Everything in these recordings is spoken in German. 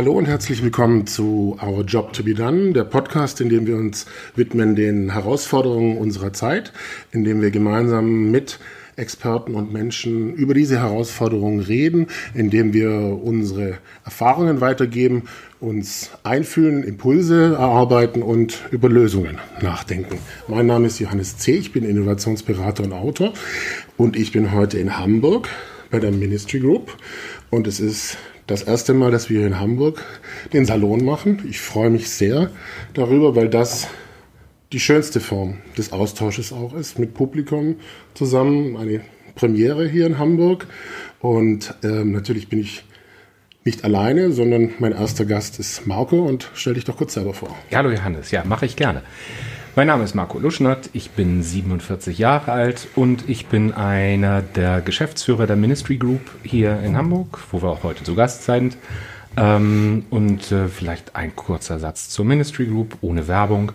Hallo und herzlich willkommen zu Our Job to be Done, der Podcast, in dem wir uns widmen den Herausforderungen unserer Zeit, in dem wir gemeinsam mit Experten und Menschen über diese Herausforderungen reden, indem wir unsere Erfahrungen weitergeben, uns einfühlen, Impulse erarbeiten und über Lösungen nachdenken. Mein Name ist Johannes C., ich bin Innovationsberater und Autor und ich bin heute in Hamburg bei der Ministry Group und es ist das erste Mal, dass wir hier in Hamburg den Salon machen. Ich freue mich sehr darüber, weil das die schönste Form des Austausches auch ist, mit Publikum zusammen. Eine Premiere hier in Hamburg. Und ähm, natürlich bin ich nicht alleine, sondern mein erster Gast ist Marco und stell dich doch kurz selber vor. Hallo Johannes, ja, mache ich gerne. Mein Name ist Marco Luschnert, ich bin 47 Jahre alt und ich bin einer der Geschäftsführer der Ministry Group hier in Hamburg, wo wir auch heute zu Gast sind. Ähm, und äh, vielleicht ein kurzer Satz zur Ministry Group ohne Werbung.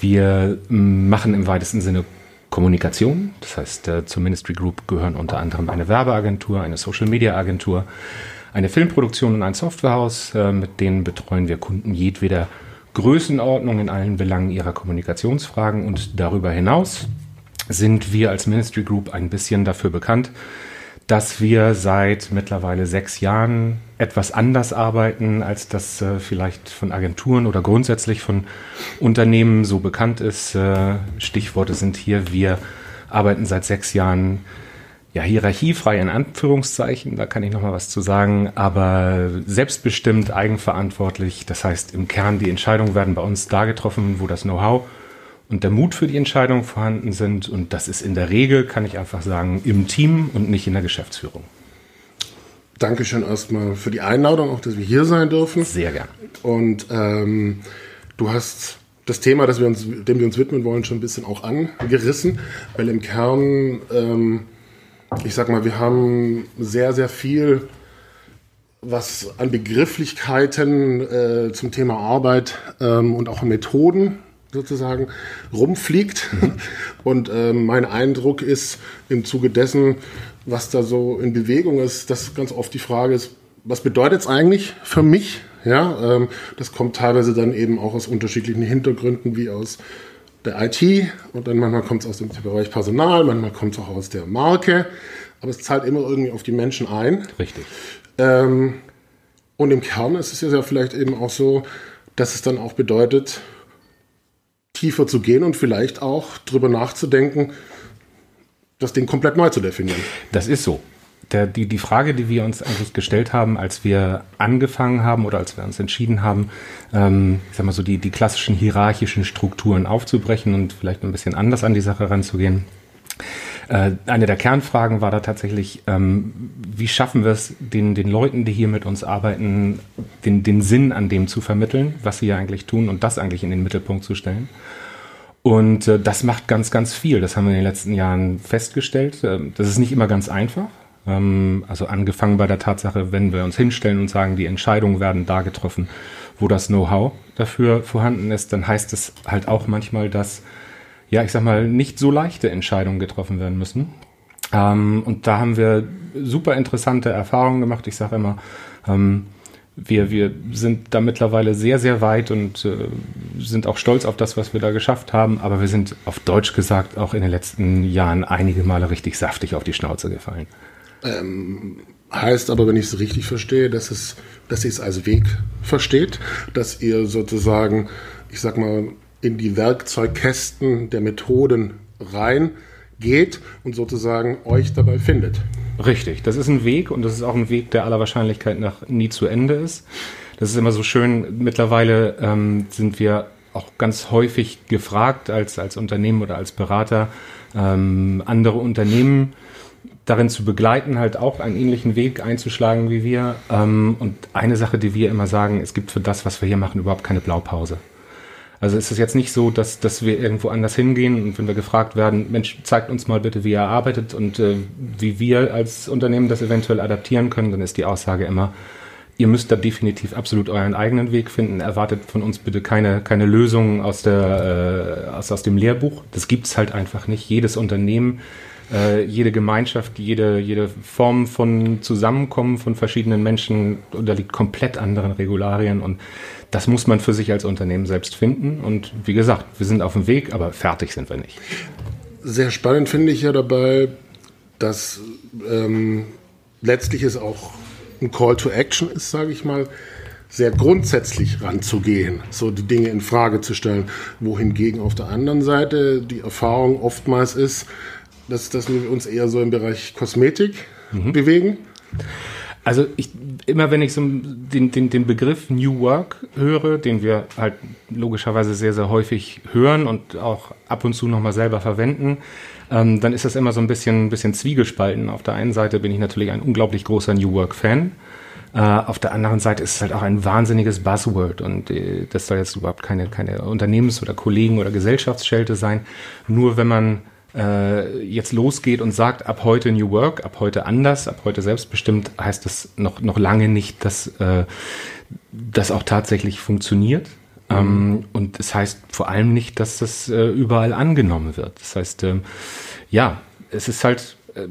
Wir machen im weitesten Sinne Kommunikation. Das heißt, äh, zur Ministry Group gehören unter anderem eine Werbeagentur, eine Social Media Agentur, eine Filmproduktion und ein Softwarehaus. Äh, mit denen betreuen wir Kunden jedweder Größenordnung in allen Belangen ihrer Kommunikationsfragen und darüber hinaus sind wir als Ministry Group ein bisschen dafür bekannt, dass wir seit mittlerweile sechs Jahren etwas anders arbeiten, als das äh, vielleicht von Agenturen oder grundsätzlich von Unternehmen so bekannt ist. Äh, Stichworte sind hier, wir arbeiten seit sechs Jahren ja, hierarchiefrei in Anführungszeichen, da kann ich nochmal was zu sagen, aber selbstbestimmt, eigenverantwortlich. Das heißt, im Kern die Entscheidungen werden bei uns da getroffen, wo das Know-how und der Mut für die Entscheidung vorhanden sind. Und das ist in der Regel, kann ich einfach sagen, im Team und nicht in der Geschäftsführung. Dankeschön erstmal für die Einladung, auch dass wir hier sein dürfen. Sehr gern. Und ähm, du hast das Thema, das wir uns, dem wir uns widmen wollen, schon ein bisschen auch angerissen, weil im Kern ähm, ich sag mal, wir haben sehr, sehr viel, was an Begrifflichkeiten äh, zum Thema Arbeit ähm, und auch an Methoden sozusagen rumfliegt. Mhm. Und ähm, mein Eindruck ist im Zuge dessen, was da so in Bewegung ist, dass ganz oft die Frage ist, was bedeutet es eigentlich für mich? Ja, ähm, das kommt teilweise dann eben auch aus unterschiedlichen Hintergründen, wie aus der IT und dann manchmal kommt es aus dem Bereich Personal, manchmal kommt es auch aus der Marke, aber es zahlt immer irgendwie auf die Menschen ein. Richtig. Ähm, und im Kern ist es ja vielleicht eben auch so, dass es dann auch bedeutet, tiefer zu gehen und vielleicht auch drüber nachzudenken, das Ding komplett neu zu definieren. Das ist so der, die, die Frage, die wir uns eigentlich gestellt haben, als wir angefangen haben oder als wir uns entschieden haben, ähm, ich sag mal so die, die klassischen hierarchischen Strukturen aufzubrechen und vielleicht ein bisschen anders an die Sache ranzugehen. Äh, eine der Kernfragen war da tatsächlich, ähm, wie schaffen wir es, den, den Leuten, die hier mit uns arbeiten, den, den Sinn an dem zu vermitteln, was sie ja eigentlich tun und das eigentlich in den Mittelpunkt zu stellen. Und äh, das macht ganz, ganz viel. Das haben wir in den letzten Jahren festgestellt. Äh, das ist nicht immer ganz einfach. Ähm, also angefangen bei der Tatsache, wenn wir uns hinstellen und sagen, die Entscheidungen werden da getroffen, wo das Know-how dafür vorhanden ist, dann heißt es halt auch manchmal, dass, ja, ich sag mal, nicht so leichte Entscheidungen getroffen werden müssen. Ähm, und da haben wir super interessante Erfahrungen gemacht. Ich sage immer, ähm, wir, wir sind da mittlerweile sehr, sehr weit und äh, sind auch stolz auf das, was wir da geschafft haben. Aber wir sind auf Deutsch gesagt auch in den letzten Jahren einige Male richtig saftig auf die Schnauze gefallen. Ähm, heißt aber, wenn ich es richtig verstehe, dass es, dass ihr es als Weg versteht, dass ihr sozusagen, ich sag mal, in die Werkzeugkästen der Methoden reingeht und sozusagen euch dabei findet. Richtig, das ist ein Weg und das ist auch ein Weg, der aller Wahrscheinlichkeit nach nie zu Ende ist. Das ist immer so schön. Mittlerweile ähm, sind wir auch ganz häufig gefragt als, als Unternehmen oder als Berater, ähm, andere Unternehmen darin zu begleiten, halt auch einen ähnlichen Weg einzuschlagen wie wir. Ähm, und eine Sache, die wir immer sagen, es gibt für das, was wir hier machen, überhaupt keine Blaupause. Also ist es jetzt nicht so, dass, dass wir irgendwo anders hingehen und wenn wir gefragt werden, Mensch, zeigt uns mal bitte, wie ihr arbeitet und äh, wie wir als Unternehmen das eventuell adaptieren können, dann ist die Aussage immer, ihr müsst da definitiv absolut euren eigenen Weg finden. Erwartet von uns bitte keine, keine Lösungen aus, der, äh, aus, aus dem Lehrbuch. Das gibt's halt einfach nicht. Jedes Unternehmen Äh, jede Gemeinschaft, jede, jede Form von Zusammenkommen von verschiedenen Menschen unterliegt komplett anderen Regularien und das muss man für sich als Unternehmen selbst finden. Und wie gesagt, wir sind auf dem Weg, aber fertig sind wir nicht. Sehr spannend finde ich ja dabei, dass ähm, letztlich es auch ein Call to Action ist, sage ich mal, sehr grundsätzlich ranzugehen, so die Dinge in Frage zu stellen. Wohingegen auf der anderen Seite die Erfahrung oftmals ist, dass, dass wir uns eher so im Bereich Kosmetik mhm. bewegen. Also ich, immer wenn ich so den, den, den Begriff New Work höre, den wir halt logischerweise sehr, sehr häufig hören und auch ab und zu nochmal selber verwenden, ähm, dann ist das immer so ein bisschen, bisschen zwiegespalten. Auf der einen Seite bin ich natürlich ein unglaublich großer New Work-Fan. Äh, auf der anderen Seite ist es halt auch ein wahnsinniges Buzzword und äh, das soll jetzt überhaupt keine, keine Unternehmens- oder Kollegen- oder Gesellschaftsschelte sein. Nur wenn man äh, jetzt losgeht und sagt, ab heute New Work, ab heute anders, ab heute selbstbestimmt, heißt das noch, noch lange nicht, dass äh, das auch tatsächlich funktioniert. Mhm. Ähm, und es das heißt vor allem nicht, dass das äh, überall angenommen wird. Das heißt, ähm, ja, es ist halt, äh,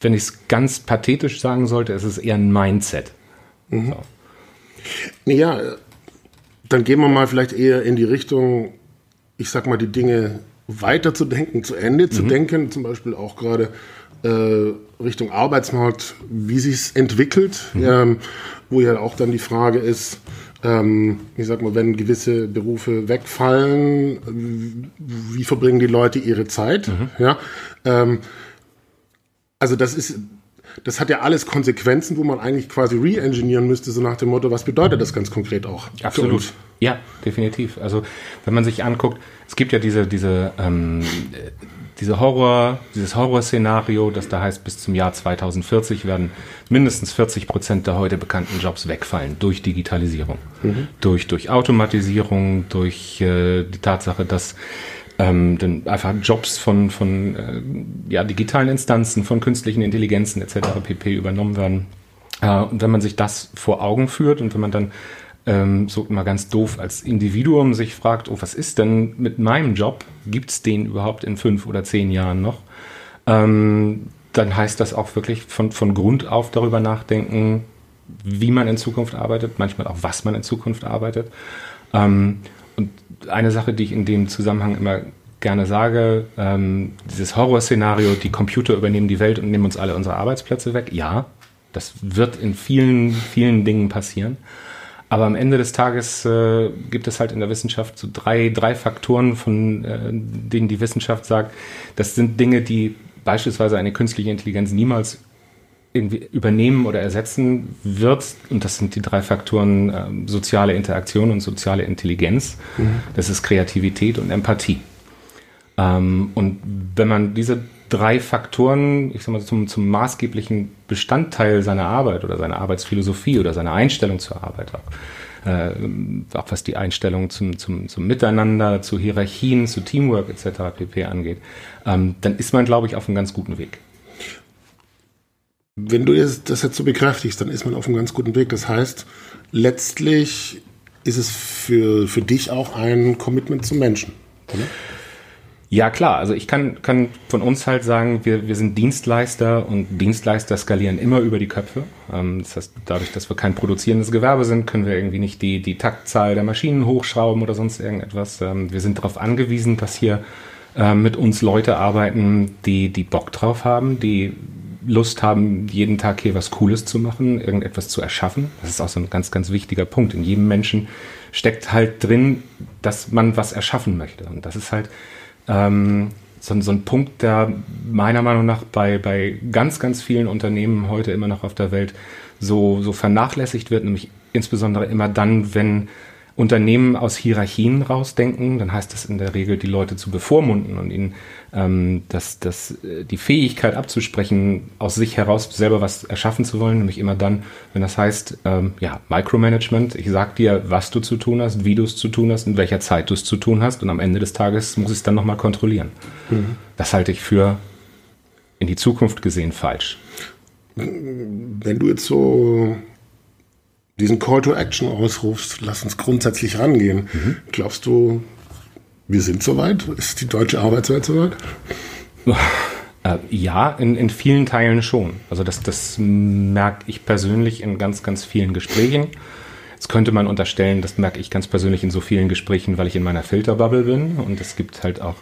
wenn ich es ganz pathetisch sagen sollte, es ist eher ein Mindset. Mhm. So. Ja, dann gehen wir mal vielleicht eher in die Richtung, ich sag mal, die Dinge weiterzudenken, zu Ende zu mhm. denken, zum Beispiel auch gerade äh, Richtung Arbeitsmarkt, wie sich es entwickelt, mhm. ähm, wo ja auch dann die Frage ist, ähm, ich sag mal, wenn gewisse Berufe wegfallen, wie verbringen die Leute ihre Zeit? Mhm. Ja, ähm, also das ist das hat ja alles Konsequenzen, wo man eigentlich quasi re-engineeren müsste, so nach dem Motto, was bedeutet das ganz konkret auch? Absolut. Ja, definitiv. Also wenn man sich anguckt, es gibt ja diese, diese, ähm, diese Horror, dieses Horrorszenario, das da heißt, bis zum Jahr 2040 werden mindestens 40 Prozent der heute bekannten Jobs wegfallen durch Digitalisierung, mhm. durch, durch Automatisierung, durch äh, die Tatsache, dass ähm, dann einfach Jobs von, von äh, ja, digitalen Instanzen, von künstlichen Intelligenzen etc. pp. übernommen werden. Äh, und wenn man sich das vor Augen führt und wenn man dann ähm, so mal ganz doof als Individuum sich fragt, oh, was ist denn mit meinem Job? Gibt es den überhaupt in fünf oder zehn Jahren noch? Ähm, dann heißt das auch wirklich von, von Grund auf darüber nachdenken, wie man in Zukunft arbeitet, manchmal auch, was man in Zukunft arbeitet. Ähm, und eine Sache, die ich in dem Zusammenhang immer gerne sage, ähm, dieses Horrorszenario, die Computer übernehmen die Welt und nehmen uns alle unsere Arbeitsplätze weg. Ja, das wird in vielen, vielen Dingen passieren. Aber am Ende des Tages äh, gibt es halt in der Wissenschaft so drei, drei Faktoren, von äh, denen die Wissenschaft sagt, das sind Dinge, die beispielsweise eine künstliche Intelligenz niemals irgendwie übernehmen oder ersetzen wird. Und das sind die drei Faktoren äh, soziale Interaktion und soziale Intelligenz. Mhm. Das ist Kreativität und Empathie. Ähm, und wenn man diese drei Faktoren, ich sag mal, zum, zum maßgeblichen Bestandteil seiner Arbeit oder seiner Arbeitsphilosophie oder seiner Einstellung zur Arbeit auch, äh, auch was die Einstellung zum, zum, zum Miteinander, zu Hierarchien, zu Teamwork etc. pp. angeht, ähm, dann ist man, glaube ich, auf einem ganz guten Weg. Wenn du das jetzt so bekräftigst, dann ist man auf einem ganz guten Weg. Das heißt, letztlich ist es für, für dich auch ein Commitment zum Menschen. Oder? Ja, klar. Also ich kann, kann von uns halt sagen, wir, wir sind Dienstleister und Dienstleister skalieren immer über die Köpfe. Ähm, das heißt, dadurch, dass wir kein produzierendes Gewerbe sind, können wir irgendwie nicht die, die Taktzahl der Maschinen hochschrauben oder sonst irgendetwas. Ähm, wir sind darauf angewiesen, dass hier äh, mit uns Leute arbeiten, die, die Bock drauf haben, die Lust haben, jeden Tag hier was Cooles zu machen, irgendetwas zu erschaffen. Das ist auch so ein ganz, ganz wichtiger Punkt. In jedem Menschen steckt halt drin, dass man was erschaffen möchte. Und das ist halt ähm, so, so ein Punkt, der meiner Meinung nach bei, bei ganz, ganz vielen Unternehmen heute immer noch auf der Welt so, so vernachlässigt wird, nämlich insbesondere immer dann, wenn Unternehmen aus Hierarchien rausdenken, dann heißt das in der Regel, die Leute zu bevormunden und ihnen ähm, das, das, äh, die Fähigkeit abzusprechen, aus sich heraus selber was erschaffen zu wollen, nämlich immer dann, wenn das heißt, ähm, ja, Micromanagement, ich sag dir, was du zu tun hast, wie du es zu tun hast, in welcher Zeit du es zu tun hast und am Ende des Tages muss ich es dann nochmal kontrollieren. Mhm. Das halte ich für in die Zukunft gesehen falsch. Wenn du jetzt so diesen Call to Action ausrufst, lass uns grundsätzlich rangehen. Mhm. Glaubst du, wir sind soweit? Ist die deutsche Arbeitswelt soweit? Äh, ja, in, in vielen Teilen schon. Also das, das merke ich persönlich in ganz, ganz vielen Gesprächen. Jetzt könnte man unterstellen, das merke ich ganz persönlich in so vielen Gesprächen, weil ich in meiner Filterbubble bin. Und es gibt halt auch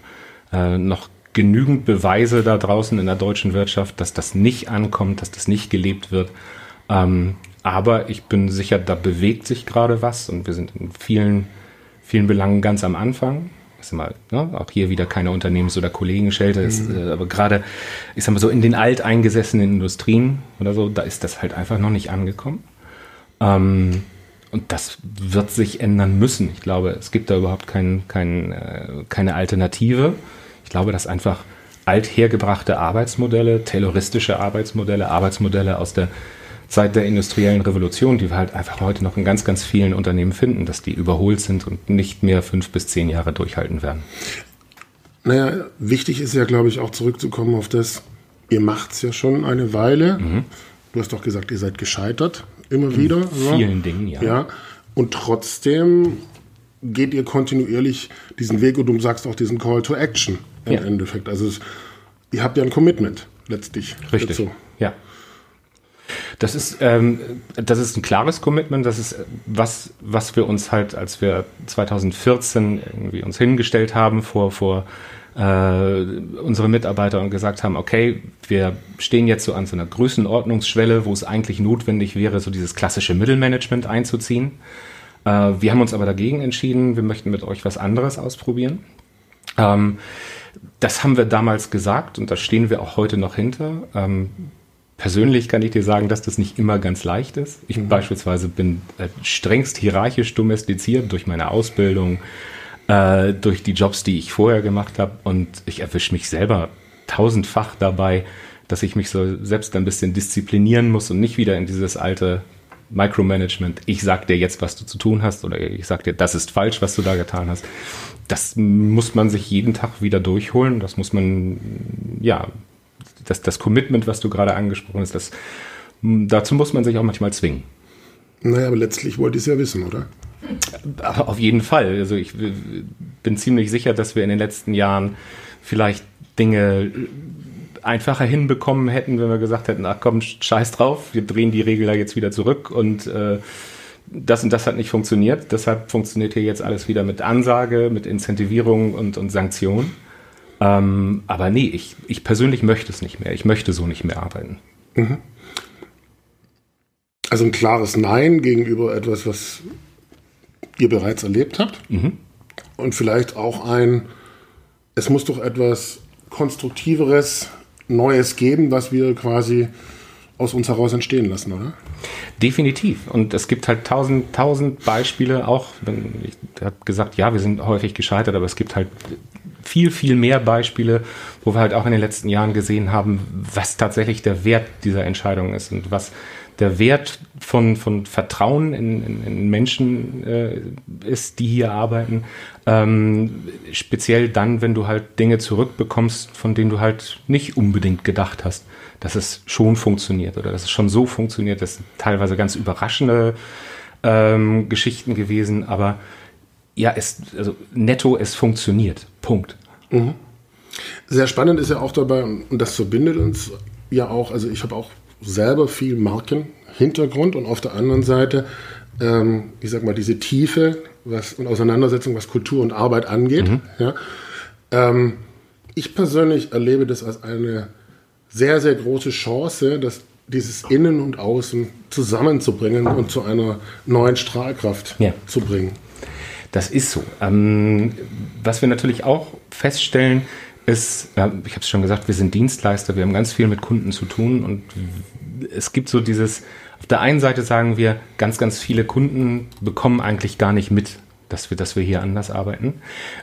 äh, noch genügend Beweise da draußen in der deutschen Wirtschaft, dass das nicht ankommt, dass das nicht gelebt wird. Ähm, aber ich bin sicher, da bewegt sich gerade was und wir sind in vielen, vielen Belangen ganz am Anfang. Ich sag mal, ne, auch hier wieder keine Unternehmens- oder Kollegenschelte, mhm. äh, aber gerade, ich sag mal so, in den alteingesessenen Industrien oder so, da ist das halt einfach noch nicht angekommen. Ähm, und das wird sich ändern müssen. Ich glaube, es gibt da überhaupt kein, kein, äh, keine Alternative. Ich glaube, dass einfach althergebrachte Arbeitsmodelle, terroristische Arbeitsmodelle, Arbeitsmodelle aus der Zeit der industriellen Revolution, die wir halt einfach heute noch in ganz, ganz vielen Unternehmen finden, dass die überholt sind und nicht mehr fünf bis zehn Jahre durchhalten werden. Naja, wichtig ist ja, glaube ich, auch zurückzukommen auf das, ihr macht es ja schon eine Weile. Mhm. Du hast doch gesagt, ihr seid gescheitert, immer in wieder. Vielen ja. Dingen, ja. ja. Und trotzdem geht ihr kontinuierlich diesen Weg und du sagst auch diesen Call to Action im ja. Endeffekt. Also es, ihr habt ja ein Commitment letztlich. Richtig. Dazu. Das ist, ähm, das ist ein klares Commitment. Das ist was, was wir uns halt, als wir 2014 irgendwie uns hingestellt haben vor, vor äh, unsere Mitarbeiter und gesagt haben, okay, wir stehen jetzt so an so einer Größenordnungsschwelle, wo es eigentlich notwendig wäre, so dieses klassische Mittelmanagement einzuziehen. Äh, wir haben uns aber dagegen entschieden, wir möchten mit euch was anderes ausprobieren. Ähm, das haben wir damals gesagt und da stehen wir auch heute noch hinter. Ähm, persönlich kann ich dir sagen, dass das nicht immer ganz leicht ist. Ich mhm. beispielsweise bin äh, strengst hierarchisch domestiziert durch meine Ausbildung, äh, durch die Jobs, die ich vorher gemacht habe und ich erwische mich selber tausendfach dabei, dass ich mich so selbst ein bisschen disziplinieren muss und nicht wieder in dieses alte Micromanagement, ich sag dir jetzt, was du zu tun hast, oder ich sag dir, das ist falsch, was du da getan hast. Das muss man sich jeden Tag wieder durchholen. Das muss man, ja, das, das Commitment, was du gerade angesprochen hast, das, dazu muss man sich auch manchmal zwingen. Naja, aber letztlich wollt ihr es ja wissen, oder? Auf jeden Fall. Also ich bin ziemlich sicher, dass wir in den letzten Jahren vielleicht Dinge einfacher hinbekommen hätten, wenn wir gesagt hätten, ach komm, scheiß drauf, wir drehen die Regel da jetzt wieder zurück und äh, das und das hat nicht funktioniert. Deshalb funktioniert hier jetzt alles wieder mit Ansage, mit Incentivierung und, und Sanktion. Ähm, aber nee, ich, ich persönlich möchte es nicht mehr. Ich möchte so nicht mehr arbeiten. Mhm. Also ein klares Nein gegenüber etwas, was ihr bereits erlebt habt. Mhm. Und vielleicht auch ein, es muss doch etwas Konstruktiveres, Neues geben, was wir quasi aus uns heraus entstehen lassen, oder? Definitiv. Und es gibt halt tausend, tausend Beispiele auch. Ich habe gesagt, ja, wir sind häufig gescheitert, aber es gibt halt viel, viel mehr Beispiele, wo wir halt auch in den letzten Jahren gesehen haben, was tatsächlich der Wert dieser Entscheidung ist und was der Wert von, von Vertrauen in, in, in Menschen äh, ist, die hier arbeiten. Ähm, speziell dann, wenn du halt Dinge zurückbekommst, von denen du halt nicht unbedingt gedacht hast, dass es schon funktioniert oder dass es schon so funktioniert. Das sind teilweise ganz überraschende ähm, Geschichten gewesen, aber ja, es, also netto, es funktioniert. Punkt. Mhm. Sehr spannend ist ja auch dabei, und das verbindet uns ja auch, also ich habe auch selber viel Markenhintergrund und auf der anderen Seite, ähm, ich sag mal, diese Tiefe was, und Auseinandersetzung, was Kultur und Arbeit angeht. Mhm. Ja. Ähm, ich persönlich erlebe das als eine sehr, sehr große Chance, dass dieses Innen und Außen zusammenzubringen und zu einer neuen Strahlkraft ja. zu bringen. Das ist so. Ähm, was wir natürlich auch feststellen, ist, ich habe es schon gesagt, wir sind Dienstleister, wir haben ganz viel mit Kunden zu tun und es gibt so dieses, auf der einen Seite sagen wir, ganz, ganz viele Kunden bekommen eigentlich gar nicht mit, dass wir, dass wir hier anders arbeiten.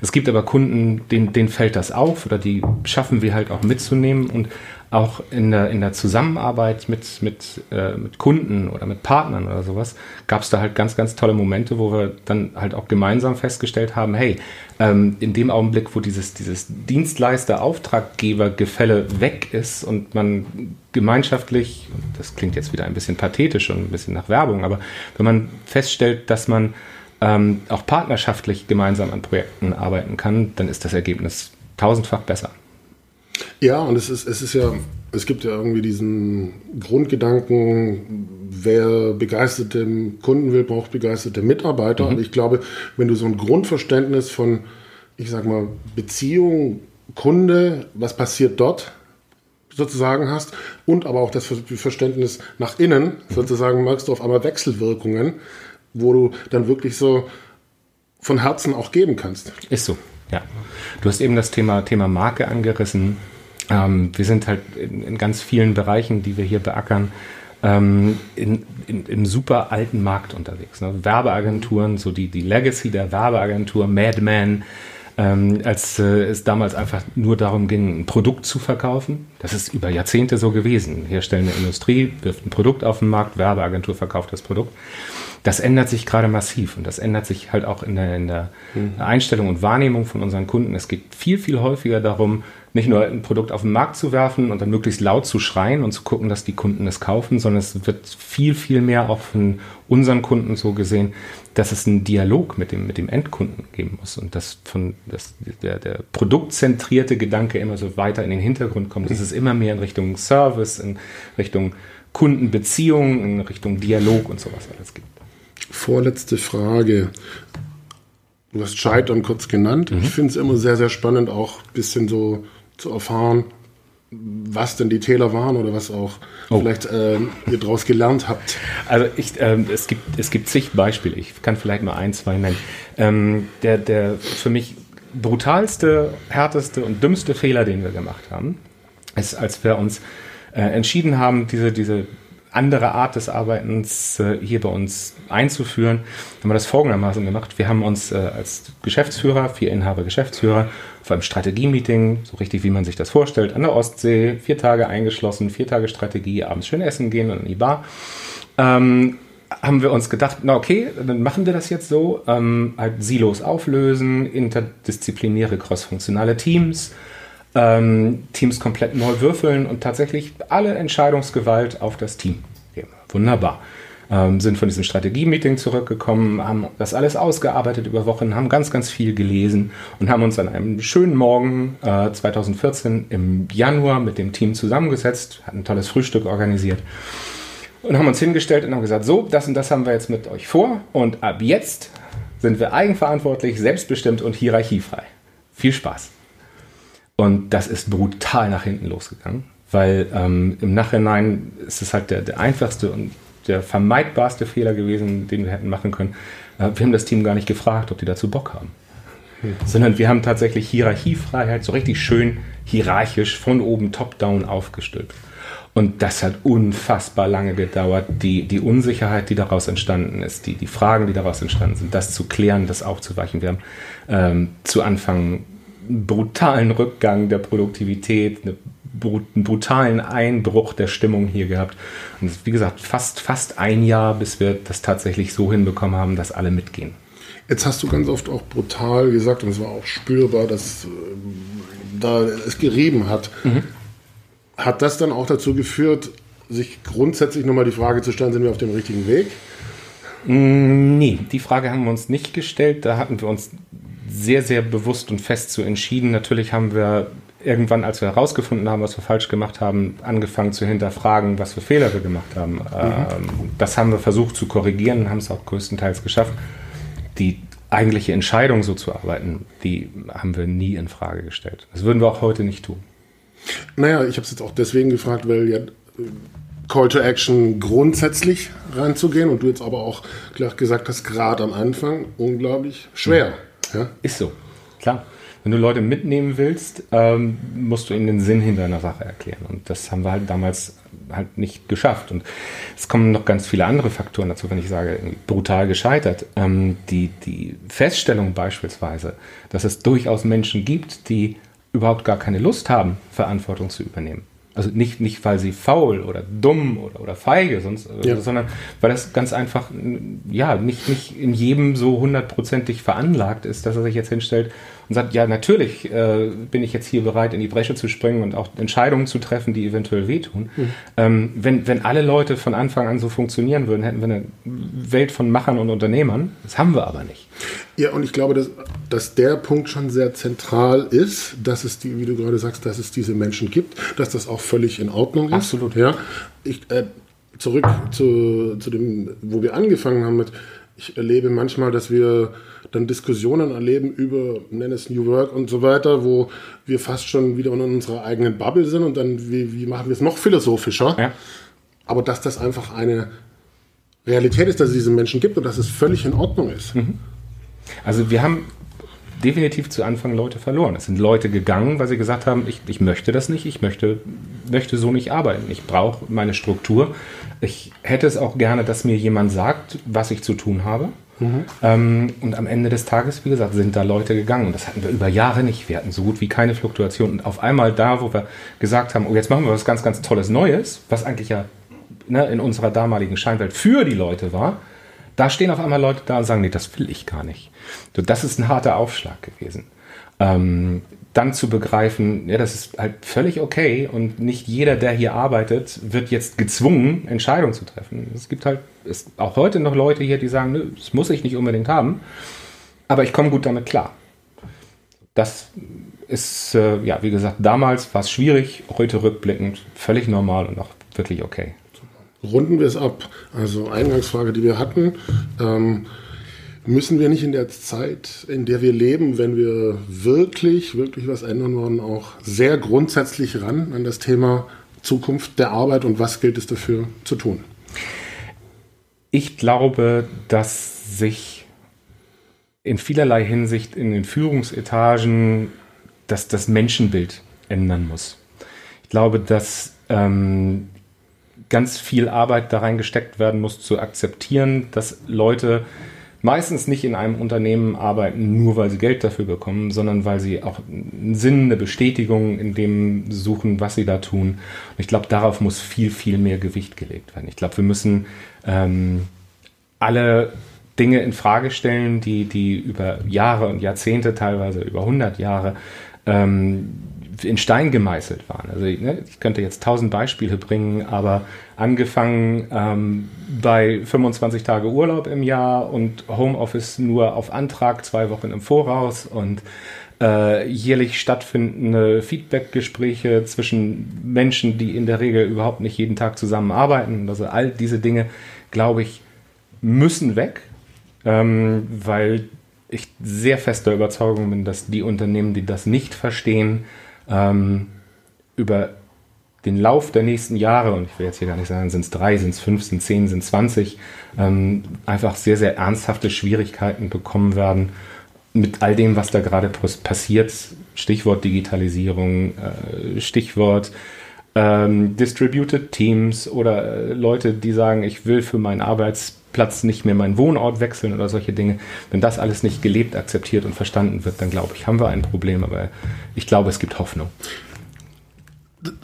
Es gibt aber Kunden, denen, denen fällt das auf oder die schaffen wir halt auch mitzunehmen und auch in der, in der Zusammenarbeit mit, mit, äh, mit Kunden oder mit Partnern oder sowas gab es da halt ganz, ganz tolle Momente, wo wir dann halt auch gemeinsam festgestellt haben, hey, ähm, in dem Augenblick, wo dieses, dieses Dienstleister-Auftraggeber-Gefälle weg ist und man gemeinschaftlich, das klingt jetzt wieder ein bisschen pathetisch und ein bisschen nach Werbung, aber wenn man feststellt, dass man ähm, auch partnerschaftlich gemeinsam an Projekten arbeiten kann, dann ist das Ergebnis tausendfach besser. Ja, und es ist, es ist ja, es gibt ja irgendwie diesen Grundgedanken, wer begeisterte Kunden will, braucht begeisterte Mitarbeiter. Mhm. Und ich glaube, wenn du so ein Grundverständnis von, ich sag mal, Beziehung, Kunde, was passiert dort, sozusagen hast und aber auch das Verständnis nach innen, sozusagen merkst du auf einmal Wechselwirkungen, wo du dann wirklich so von Herzen auch geben kannst. Ist so, ja. Du hast eben das Thema, Thema Marke angerissen. Ähm, wir sind halt in, in, ganz vielen Bereichen, die wir hier beackern, ähm, in, in, im super alten Markt unterwegs. Ne? Werbeagenturen, so die, die Legacy der Werbeagentur, Madman, ähm, als äh, es damals einfach nur darum ging, ein Produkt zu verkaufen. Das ist über Jahrzehnte so gewesen. Herstellende Industrie wirft ein Produkt auf den Markt, Werbeagentur verkauft das Produkt. Das ändert sich gerade massiv und das ändert sich halt auch in der, in der mhm. Einstellung und Wahrnehmung von unseren Kunden. Es geht viel, viel häufiger darum, nicht nur ein Produkt auf den Markt zu werfen und dann möglichst laut zu schreien und zu gucken, dass die Kunden es kaufen, sondern es wird viel, viel mehr auch von unseren Kunden so gesehen, dass es einen Dialog mit dem, mit dem Endkunden geben muss und dass von, dass der, der produktzentrierte Gedanke immer so weiter in den Hintergrund kommt, dass es immer mehr in Richtung Service, in Richtung Kundenbeziehungen, in Richtung Dialog und sowas alles gibt. Vorletzte Frage. Du hast Scheitern kurz genannt. Mhm. Ich finde es immer sehr, sehr spannend, auch ein bisschen so zu erfahren, was denn die Täler waren oder was auch oh. vielleicht äh, ihr daraus gelernt habt. Also ich, ähm, es, gibt, es gibt zig Beispiele. Ich kann vielleicht mal ein, zwei nennen. Ähm, der, der für mich brutalste, härteste und dümmste Fehler, den wir gemacht haben, ist, als wir uns äh, entschieden haben, diese, diese andere Art des Arbeitens äh, hier bei uns einzuführen, haben wir das folgendermaßen gemacht. Wir haben uns äh, als Geschäftsführer, vier Inhaber Geschäftsführer, auf einem Strategie-Meeting, so richtig wie man sich das vorstellt, an der Ostsee, vier Tage eingeschlossen, vier Tage Strategie, abends schön essen gehen und in die Bar. Ähm, haben wir uns gedacht, na okay, dann machen wir das jetzt so, ähm, halt Silos auflösen, interdisziplinäre crossfunktionale Teams, ähm, Teams komplett neu würfeln und tatsächlich alle Entscheidungsgewalt auf das Team. Wunderbar. Ähm, sind von diesem Strategie-Meeting zurückgekommen, haben das alles ausgearbeitet über Wochen, haben ganz, ganz viel gelesen und haben uns an einem schönen Morgen äh, 2014 im Januar mit dem Team zusammengesetzt, hatten ein tolles Frühstück organisiert und haben uns hingestellt und haben gesagt, so, das und das haben wir jetzt mit euch vor und ab jetzt sind wir eigenverantwortlich, selbstbestimmt und hierarchiefrei. Viel Spaß. Und das ist brutal nach hinten losgegangen, weil ähm, im Nachhinein ist es halt der, der einfachste und der vermeidbarste Fehler gewesen, den wir hätten machen können. Äh, wir haben das Team gar nicht gefragt, ob die dazu Bock haben. Hm. Sondern wir haben tatsächlich Hierarchiefreiheit so richtig schön hierarchisch von oben top-down aufgestülpt. Und das hat unfassbar lange gedauert, die, die Unsicherheit, die daraus entstanden ist, die, die Fragen, die daraus entstanden sind, das zu klären, das aufzuweichen. Wir haben ähm, zu Anfang brutalen Rückgang der Produktivität, einen brutalen Einbruch der Stimmung hier gehabt. Und es ist, wie gesagt, fast, fast ein Jahr, bis wir das tatsächlich so hinbekommen haben, dass alle mitgehen. Jetzt hast du ganz oft auch brutal gesagt, und es war auch spürbar, dass äh, da es gerieben hat. Mhm. Hat das dann auch dazu geführt, sich grundsätzlich nochmal die Frage zu stellen, sind wir auf dem richtigen Weg? Mm, nee, die Frage haben wir uns nicht gestellt. Da hatten wir uns sehr, sehr bewusst und fest zu entschieden. Natürlich haben wir irgendwann, als wir herausgefunden haben, was wir falsch gemacht haben, angefangen zu hinterfragen, was für Fehler wir gemacht haben. Mhm. Ähm, das haben wir versucht zu korrigieren und haben es auch größtenteils geschafft. Die eigentliche Entscheidung, so zu arbeiten, die haben wir nie in Frage gestellt. Das würden wir auch heute nicht tun. Naja, ich habe es jetzt auch deswegen gefragt, weil ja Call to Action grundsätzlich reinzugehen und du jetzt aber auch gesagt hast, gerade am Anfang unglaublich schwer. Mhm. Ja? Ist so, klar. Wenn du Leute mitnehmen willst, ähm, musst du ihnen den Sinn hinter einer Sache erklären. Und das haben wir halt damals halt nicht geschafft. Und es kommen noch ganz viele andere Faktoren dazu, wenn ich sage, brutal gescheitert. Ähm, die, die Feststellung beispielsweise, dass es durchaus Menschen gibt, die überhaupt gar keine Lust haben, Verantwortung zu übernehmen. Also nicht, nicht weil sie faul oder dumm oder, oder feige, sonst, äh, ja. sondern weil das ganz einfach ja nicht, nicht in jedem so hundertprozentig veranlagt ist, dass er sich jetzt hinstellt und sagt, ja, natürlich äh, bin ich jetzt hier bereit, in die Bresche zu springen und auch Entscheidungen zu treffen, die eventuell wehtun. Mhm. Ähm, wenn, wenn alle Leute von Anfang an so funktionieren würden, hätten wir eine Welt von Machern und Unternehmern. Das haben wir aber nicht. Ja, und ich glaube, dass, dass der Punkt schon sehr zentral ist, dass es die, wie du gerade sagst, dass es diese Menschen gibt, dass das auch völlig in Ordnung ist. Absolut. Ja, ich, äh, zurück zu, zu dem, wo wir angefangen haben mit, ich erlebe manchmal, dass wir dann Diskussionen erleben über, nenn es New Work und so weiter, wo wir fast schon wieder in unserer eigenen Bubble sind und dann, wie, wie machen wir es noch philosophischer? Ja. Aber dass das einfach eine Realität ist, dass es diese Menschen gibt und dass es völlig in Ordnung ist. Mhm. Also wir haben definitiv zu Anfang Leute verloren. Es sind Leute gegangen, weil sie gesagt haben, ich, ich möchte das nicht, ich möchte, möchte so nicht arbeiten. Ich brauche meine Struktur. Ich hätte es auch gerne, dass mir jemand sagt, was ich zu tun habe. Mhm. Ähm, und am Ende des Tages, wie gesagt, sind da Leute gegangen. Und das hatten wir über Jahre nicht. Wir hatten so gut wie keine Fluktuation. Und auf einmal da, wo wir gesagt haben, oh, jetzt machen wir was ganz, ganz Tolles Neues, was eigentlich ja ne, in unserer damaligen Scheinwelt für die Leute war, da stehen auf einmal Leute da und sagen, nee, das will ich gar nicht. So, das ist ein harter Aufschlag gewesen. Ähm, dann zu begreifen, ja, das ist halt völlig okay und nicht jeder, der hier arbeitet, wird jetzt gezwungen, Entscheidungen zu treffen. Es gibt halt es, auch heute noch Leute hier, die sagen, nö, das muss ich nicht unbedingt haben, aber ich komme gut damit klar. Das ist, äh, ja, wie gesagt, damals war es schwierig, heute rückblickend völlig normal und auch wirklich okay runden wir es ab. Also Eingangsfrage, die wir hatten. Ähm, müssen wir nicht in der Zeit, in der wir leben, wenn wir wirklich, wirklich was ändern wollen, auch sehr grundsätzlich ran an das Thema Zukunft der Arbeit und was gilt es dafür zu tun? Ich glaube, dass sich in vielerlei Hinsicht in den Führungsetagen dass das Menschenbild ändern muss. Ich glaube, dass ähm, ganz viel Arbeit da reingesteckt werden muss, zu akzeptieren, dass Leute meistens nicht in einem Unternehmen arbeiten, nur weil sie Geld dafür bekommen, sondern weil sie auch einen Sinn, eine Bestätigung in dem suchen, was sie da tun. Und ich glaube, darauf muss viel, viel mehr Gewicht gelegt werden. Ich glaube, wir müssen ähm, alle Dinge in Frage stellen, die, die über Jahre und Jahrzehnte, teilweise über 100 Jahre ähm, in Stein gemeißelt waren. Also ne, ich könnte jetzt tausend Beispiele bringen, aber angefangen ähm, bei 25 Tage Urlaub im Jahr und Homeoffice nur auf Antrag zwei Wochen im Voraus und äh, jährlich stattfindende Feedbackgespräche zwischen Menschen, die in der Regel überhaupt nicht jeden Tag zusammenarbeiten. Also all diese Dinge, glaube ich, müssen weg, ähm, weil ich sehr fester Überzeugung bin, dass die Unternehmen, die das nicht verstehen, ähm, über den Lauf der nächsten Jahre, und ich will jetzt hier gar nicht sagen, sind es drei, sind es fünf, sind zehn, sind zwanzig, ähm, einfach sehr, sehr ernsthafte Schwierigkeiten bekommen werden mit all dem, was da gerade passiert. Stichwort Digitalisierung, äh, Stichwort ähm, Distributed Teams oder äh, Leute, die sagen, ich will für meinen Arbeitsplatz nicht mehr meinen Wohnort wechseln oder solche Dinge. Wenn das alles nicht gelebt, akzeptiert und verstanden wird, dann glaube ich, haben wir ein Problem. Aber ich glaube, es gibt Hoffnung.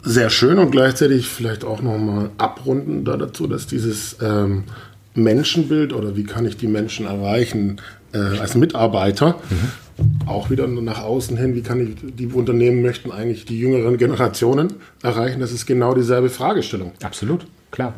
Sehr schön und gleichzeitig vielleicht auch nochmal abrunden da dazu, dass dieses ähm, Menschenbild oder wie kann ich die Menschen erreichen äh, als Mitarbeiter, mhm auch wieder nach außen hin, wie kann ich, die Unternehmen möchten eigentlich die jüngeren Generationen erreichen. Das ist genau dieselbe Fragestellung. Absolut, klar.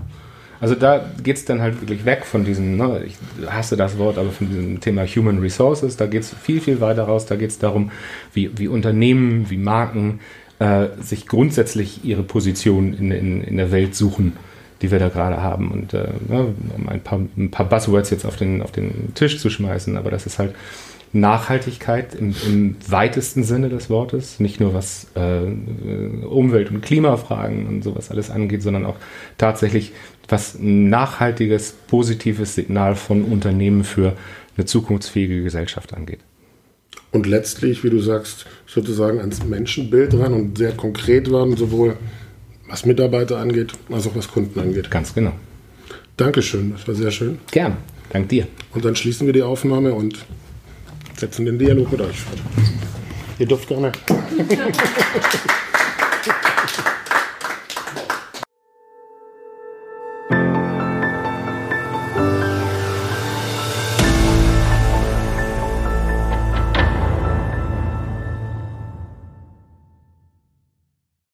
Also da geht es dann halt wirklich weg von diesem, ne, ich hasse das Wort, aber von diesem Thema Human Resources. Da geht es viel, viel weiter raus. Da geht es darum, wie, wie Unternehmen, wie Marken äh, sich grundsätzlich ihre Position in, in, in der Welt suchen, die wir da gerade haben. Und äh, ne, um ein paar, ein paar Buzzwords jetzt auf den, auf den Tisch zu schmeißen, aber das ist halt Nachhaltigkeit im, im, weitesten Sinne des Wortes, nicht nur was äh, Umwelt- und Klimafragen und sowas alles angeht, sondern auch tatsächlich was ein nachhaltiges, positives Signal von Unternehmen für eine zukunftsfähige Gesellschaft angeht. Und letztlich, wie du sagst, sozusagen ans Menschenbild ran und sehr konkret werden, sowohl was Mitarbeiter angeht, als auch was Kunden angeht. Ganz genau. Dankeschön, das war sehr schön. Gern, dank dir. Und dann schließen wir die Aufnahme und setzen den Dialog mit euch fort. Ihr dürft gerne.